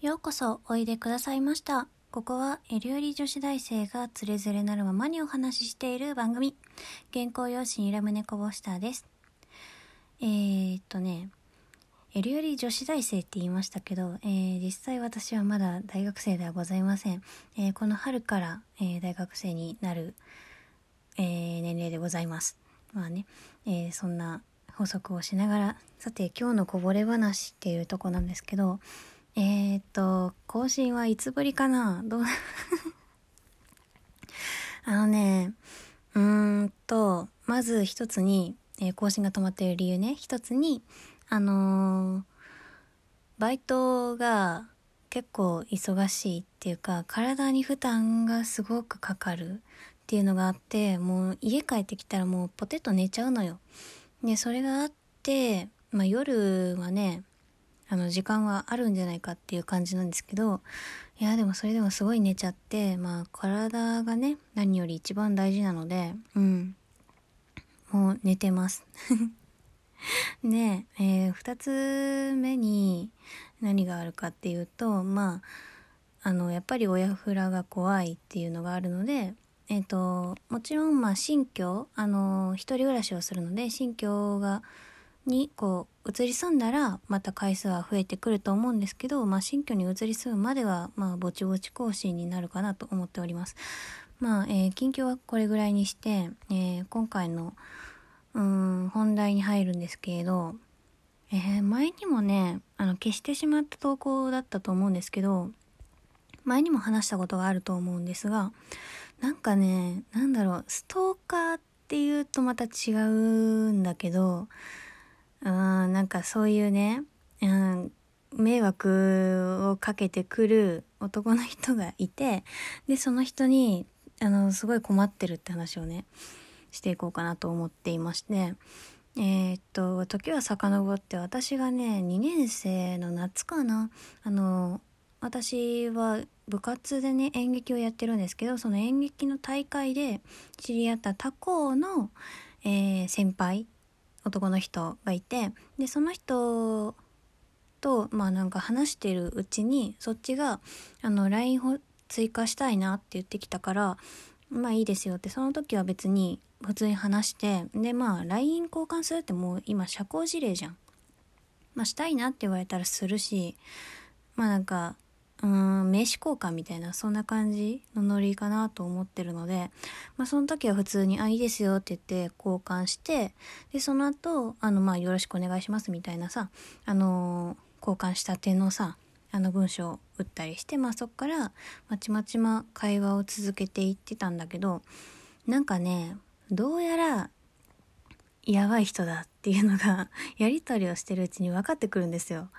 ようこそおいでくださいました。ここはエリオリ女子大生がつれづれなるままにお話ししている番組。原稿用紙にラムネコボスターです。えー、っとね、エリオリ女子大生って言いましたけど、えー、実際私はまだ大学生ではございません。えー、この春から、えー、大学生になる、えー、年齢でございます。まあね、えー、そんな補足をしながら、さて今日のこぼれ話っていうとこなんですけど、えー、っと、更新はいつぶりかな？どう？あのね、うーんと、まず一つに、えー、更新が止まっている理由ね。一つに、あのー、バイトが結構忙しいっていうか、体に負担がすごくかかるっていうのがあって、もう家帰ってきたらもうポテト寝ちゃうのよ。で、それがあって、まあ夜はね、あの時間はあるんじゃないかっていう感じなんですけどいやでもそれでもすごい寝ちゃってまあ体がね何より一番大事なのでうん。もう寝てます。で、えー、2つ目に何があるかっていうとまああのやっぱり親フラが怖いっていうのがあるのでえ、ー、ともちろんまあ新居あの一人暮らしをするので新居がにこう移り住んだらまた回数は増えてくると思うんですけど、まあ、新居に移り住むまではまあぼちぼち更新になるかなと思っております。まあ、えー、近況はこれぐらいにして、えー、今回のうん本題に入るんですけれど、えー、前にもねあの消してしまった投稿だったと思うんですけど前にも話したことがあると思うんですがなんかねなんだろうストーカーっていうとまた違うんだけどうんなんかそういうね、うん、迷惑をかけてくる男の人がいてでその人にあのすごい困ってるって話をねしていこうかなと思っていましてえー、っと時は遡って私がね2年生の夏かな。あの私は部活でね演劇をやってるんですけどその演劇の大会で知り合った他校の、えー、先輩男の人がいてでその人とまあなんか話してるうちにそっちがあの LINE を追加したいなって言ってきたからまあいいですよってその時は別に普通に話してでまあ LINE 交換するってもう今社交辞令じゃん。まあしたいなって言われたらするしまあなんかうん、名刺交換みたいな、そんな感じのノリかなと思ってるので、まあその時は普通に、あ、いいですよって言って交換して、で、その後、あの、まあよろしくお願いしますみたいなさ、あのー、交換したてのさ、あの文章を打ったりして、まあそっから、まちまちま会話を続けていってたんだけど、なんかね、どうやら、やばい人だっていうのが、やりとりをしてるうちに分かってくるんですよ。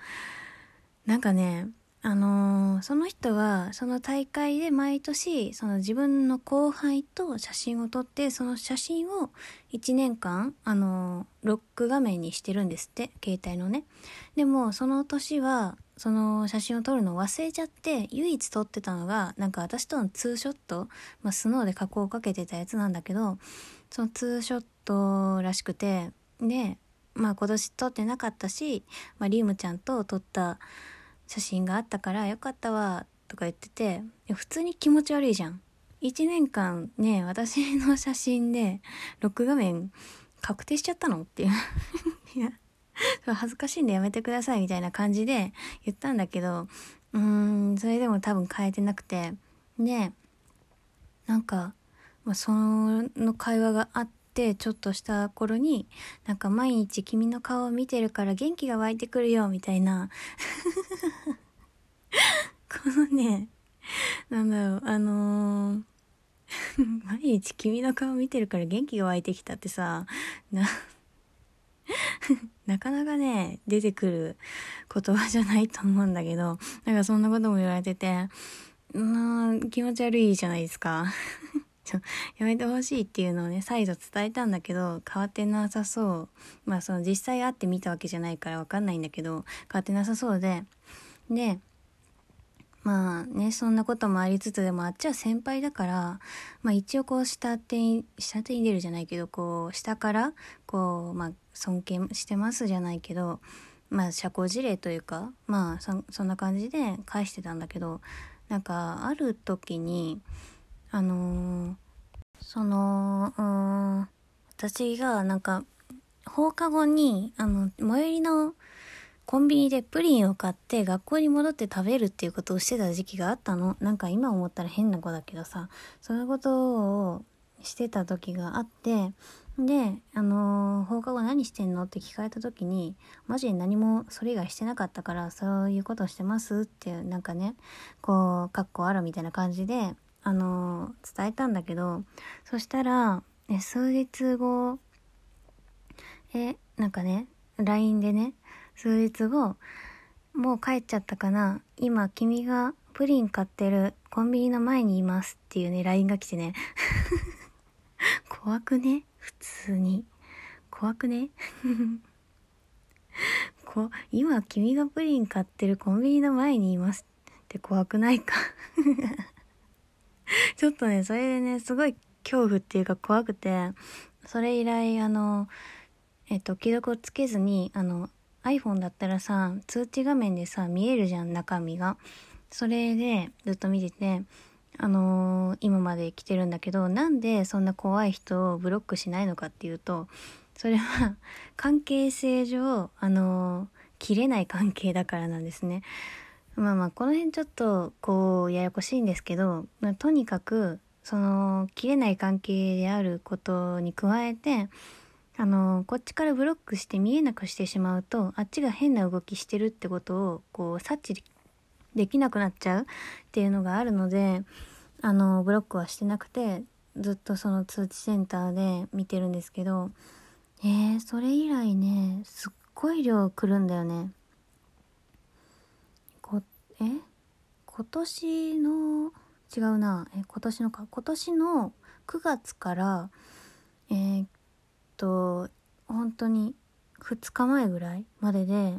なんかね、あのー、その人はその大会で毎年その自分の後輩と写真を撮ってその写真を1年間、あのー、ロック画面にしてるんですって携帯のね。でもその年はその写真を撮るのを忘れちゃって唯一撮ってたのがなんか私とのツーショット、まあ、スノーで加工をかけてたやつなんだけどそのツーショットらしくてでまあ今年撮ってなかったし、まあ、リームちゃんと撮った写真があったからよかったわとか言ってて普通に気持ち悪いじゃん。1年間ね私の写真でロック画面確定しちゃったの？っていう。いや恥ずかしいんでやめてくださいみたいな感じで言ったんだけどうーんそれでも多分変えてなくて。でなんか、まあ、その会話があってちょっとした頃になんか毎日君の顔を見てるから元気が湧いてくるよみたいな。このねなんだろうあのー、毎日君の顔見てるから元気が湧いてきたってさな なかなかね出てくる言葉じゃないと思うんだけどなんかそんなことも言われててうん気持ち悪いじゃないですか。やめてほしいっていうのをね再度伝えたんだけど変わってなさそう。まあその実際会ってみたわけじゃないから分かんないんだけど変わってなさそうで。でまあねそんなこともありつつでもあっちは先輩だからまあ一応こう下手に下手に出るじゃないけどこう下からこうまあ尊敬してますじゃないけどまあ社交辞令というかまあそそんな感じで返してたんだけどなんかある時にあのーそのうん私がなんか放課後にあの最寄りのコンビニでプリンを買って学校に戻って食べるっていうことをしてた時期があったの。なんか今思ったら変な子だけどさ、そういうことをしてた時があって、で、あのー、放課後何してんのって聞かれた時に、マジで何もそれ以外してなかったから、そういうことしてますっていう、なんかね、こう、カッコあるみたいな感じで、あの、伝えたんだけど、そしたら、え、数日後、え、なんかね、LINE でね、数日後、もう帰っちゃったかな今君がプリン買ってるコンビニの前にいますっていうね、LINE が来てね。怖くね？普通に。怖くね？こ、今君がプリン買ってるコンビニの前にいますって怖くないか？ちょっとね、それでね、すごい恐怖っていうか怖くて、それ以来、あの、えっと、既読をつけずに、あの、iPhone だったらさ、通知画面でさ、見えるじゃん、中身が。それでずっと見てて、あのー、今まで来てるんだけど、なんでそんな怖い人をブロックしないのかっていうと、それは関係性上、あのー、切れない関係だからなんですね。まあまあ、この辺ちょっと、こう、ややこしいんですけど、まあ、とにかく、その、切れない関係であることに加えて、あのこっちからブロックして見えなくしてしまうとあっちが変な動きしてるってことをこう察知できなくなっちゃうっていうのがあるのであのブロックはしてなくてずっとその通知センターで見てるんですけどえー、それ以来ねすっごい量来るんだよね。え？今年の？違うな。え今年のか。今年の9月からえー、と本当に2日前ぐらいまでで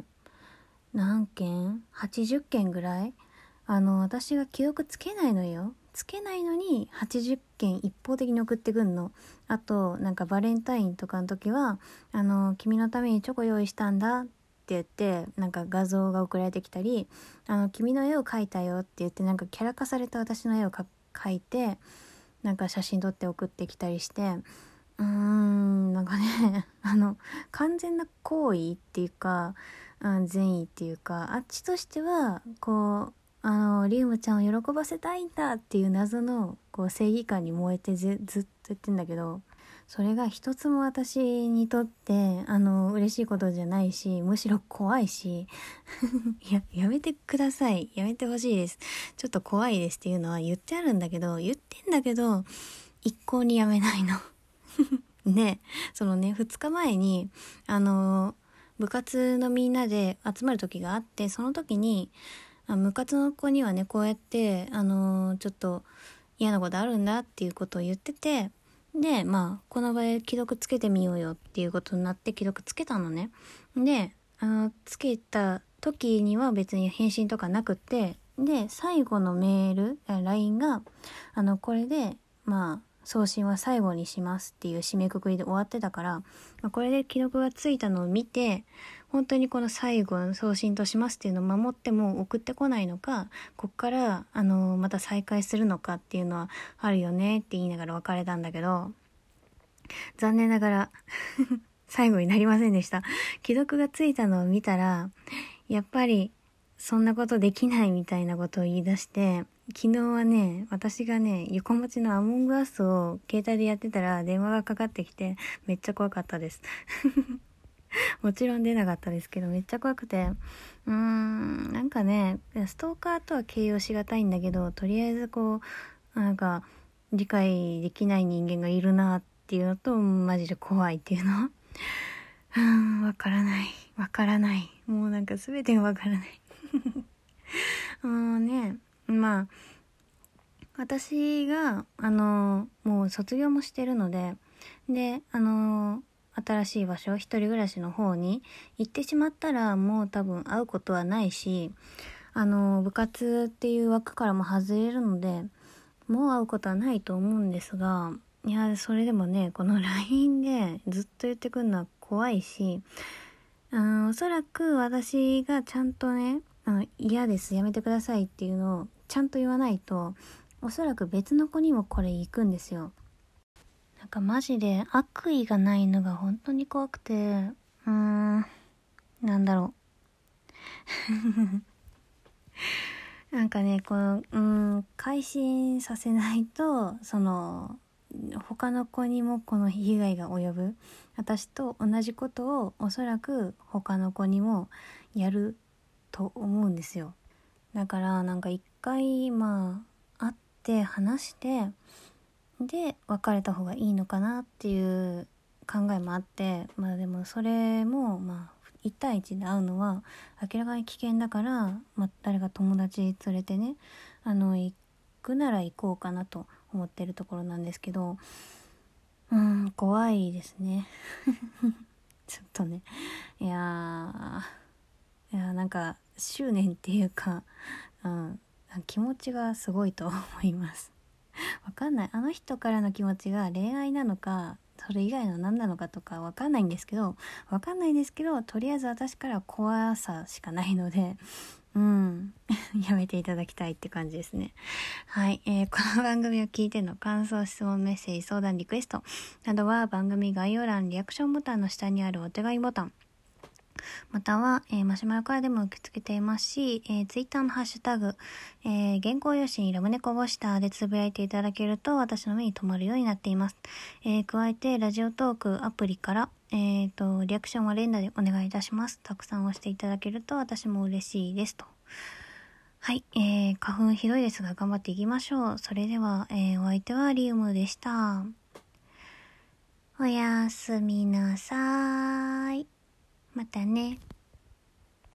何件 ?80 件ぐらい？あの私が記憶つけないのよ。つけないのに80件一方的に送ってくんの。あとなんかバレンタインとかの時は「あの君のためにチョコ用意したんだ」って言ってなんか画像が送られてきたり「あの君の絵を描いたよ」って言ってなんかキャラ化された私の絵を描いてなんか写真撮って送ってきたりしてうーんなんかね あの完全な行為っていうか、うん、善意っていうかあっちとしてはこうあのリウムちゃんを喜ばせたいんだっていう謎のこう正義感に燃えてずずっと言ってんだけどそれが一つも私にとってあの嬉しいことじゃないしむしろ怖いし ややめてください。やめてほしいです。ちょっと怖いですっていうのは言ってあるんだけど言ってんだけど一向にやめないの。で、そのね、2日前に、あの、部活のみんなで集まる時があって、その時に、部活の子にはね、こうやって、あの、ちょっと嫌なことあるんだっていうことを言ってて、で、まあ、この場で既読つけてみようよっていうことになって既読つけたのね。で、あの、つけた時には別に返信とかなくて、で、最後のメール、LINE が、あの、これで、まあ、送信は最後にしますっていう締めくくりで終わってたから、ま、これで記録がついたのを見て、本当にこの最後の送信としますっていうのを守っても送ってこないのか、こっから、あの、また再開するのかっていうのはあるよねって言いながら別れたんだけど、残念ながら 最後になりませんでした。既読がついたのを見たら、やっぱり、そんなことできないみたいなことを言い出して、昨日はね、私がね、横持ちのアモングアスを携帯でやってたら電話がかかってきて、めっちゃ怖かったです。もちろん出なかったですけど、めっちゃ怖くて、うーん、なんかね、ストーカーとは形容しがたいんだけど、とりあえずこう、なんか、理解できない人間がいるなっていうのと、マジで怖いっていうの。うーん、わからない。わからない。もうなんか全てがわからない。うーんね、まあ私があのもう卒業もしてるのでであの新しい場所一人暮らしの方に行ってしまったらもう多分会うことはないしあの部活っていう枠からも外れるのでもう会うことはないと思うんですがいやそれでもねこの LINE でずっと言ってくるのは怖いしうんおそらく私がちゃんとね嫌ですやめてくださいっていうのをちゃんと言わないとおそらく別の子にもこれ行くんですよ。なんかマジで悪意がないのが本当に怖くてうーんなんだろう。なんかねこのうん改心させないとその他の子にもこの被害が及ぶ。私と同じことをおそらく他の子にもやると思うんですよ。だからなんか一回まあ会って話してで別れた方がいいのかなっていう考えもあってまあでもそれもまあ1対1で会うのは明らかに危険だから、まあ、誰か友達連れてねあの行くなら行こうかなと思ってるところなんですけどうん怖いですね。ちょっとね。いやいやなんか執念っていうか、うん、気持ちがすごいと思います わかんないあの人からの気持ちが恋愛なのかそれ以外の何なのかとかわかんないんですけどわかんないんですけどとりあえず私から怖さしかないので うん。やめていただきたいって感じですね。はい。えー、この番組を聞いての感想、質問、メッセージ、相談、リクエストなどは番組概要欄、リアクションボタンの下にあるお手紙ボタン、または、えー、マシュマロからでも受け付けていますし、えー、ツイッターのハッシュタグ、えー、原稿用紙にラムネコボシターでつぶやいていただけると私の目に留まるようになっています。えー、加えて、ラジオトークアプリから、えっ、と、リアクションは連打でお願いいたします。たくさん押していただけると私も嬉しいですと。はい、えー、花粉ひどいですが頑張っていきましょう。それでは、えー、お相手はリウムでした。おやすみなさーい。またね。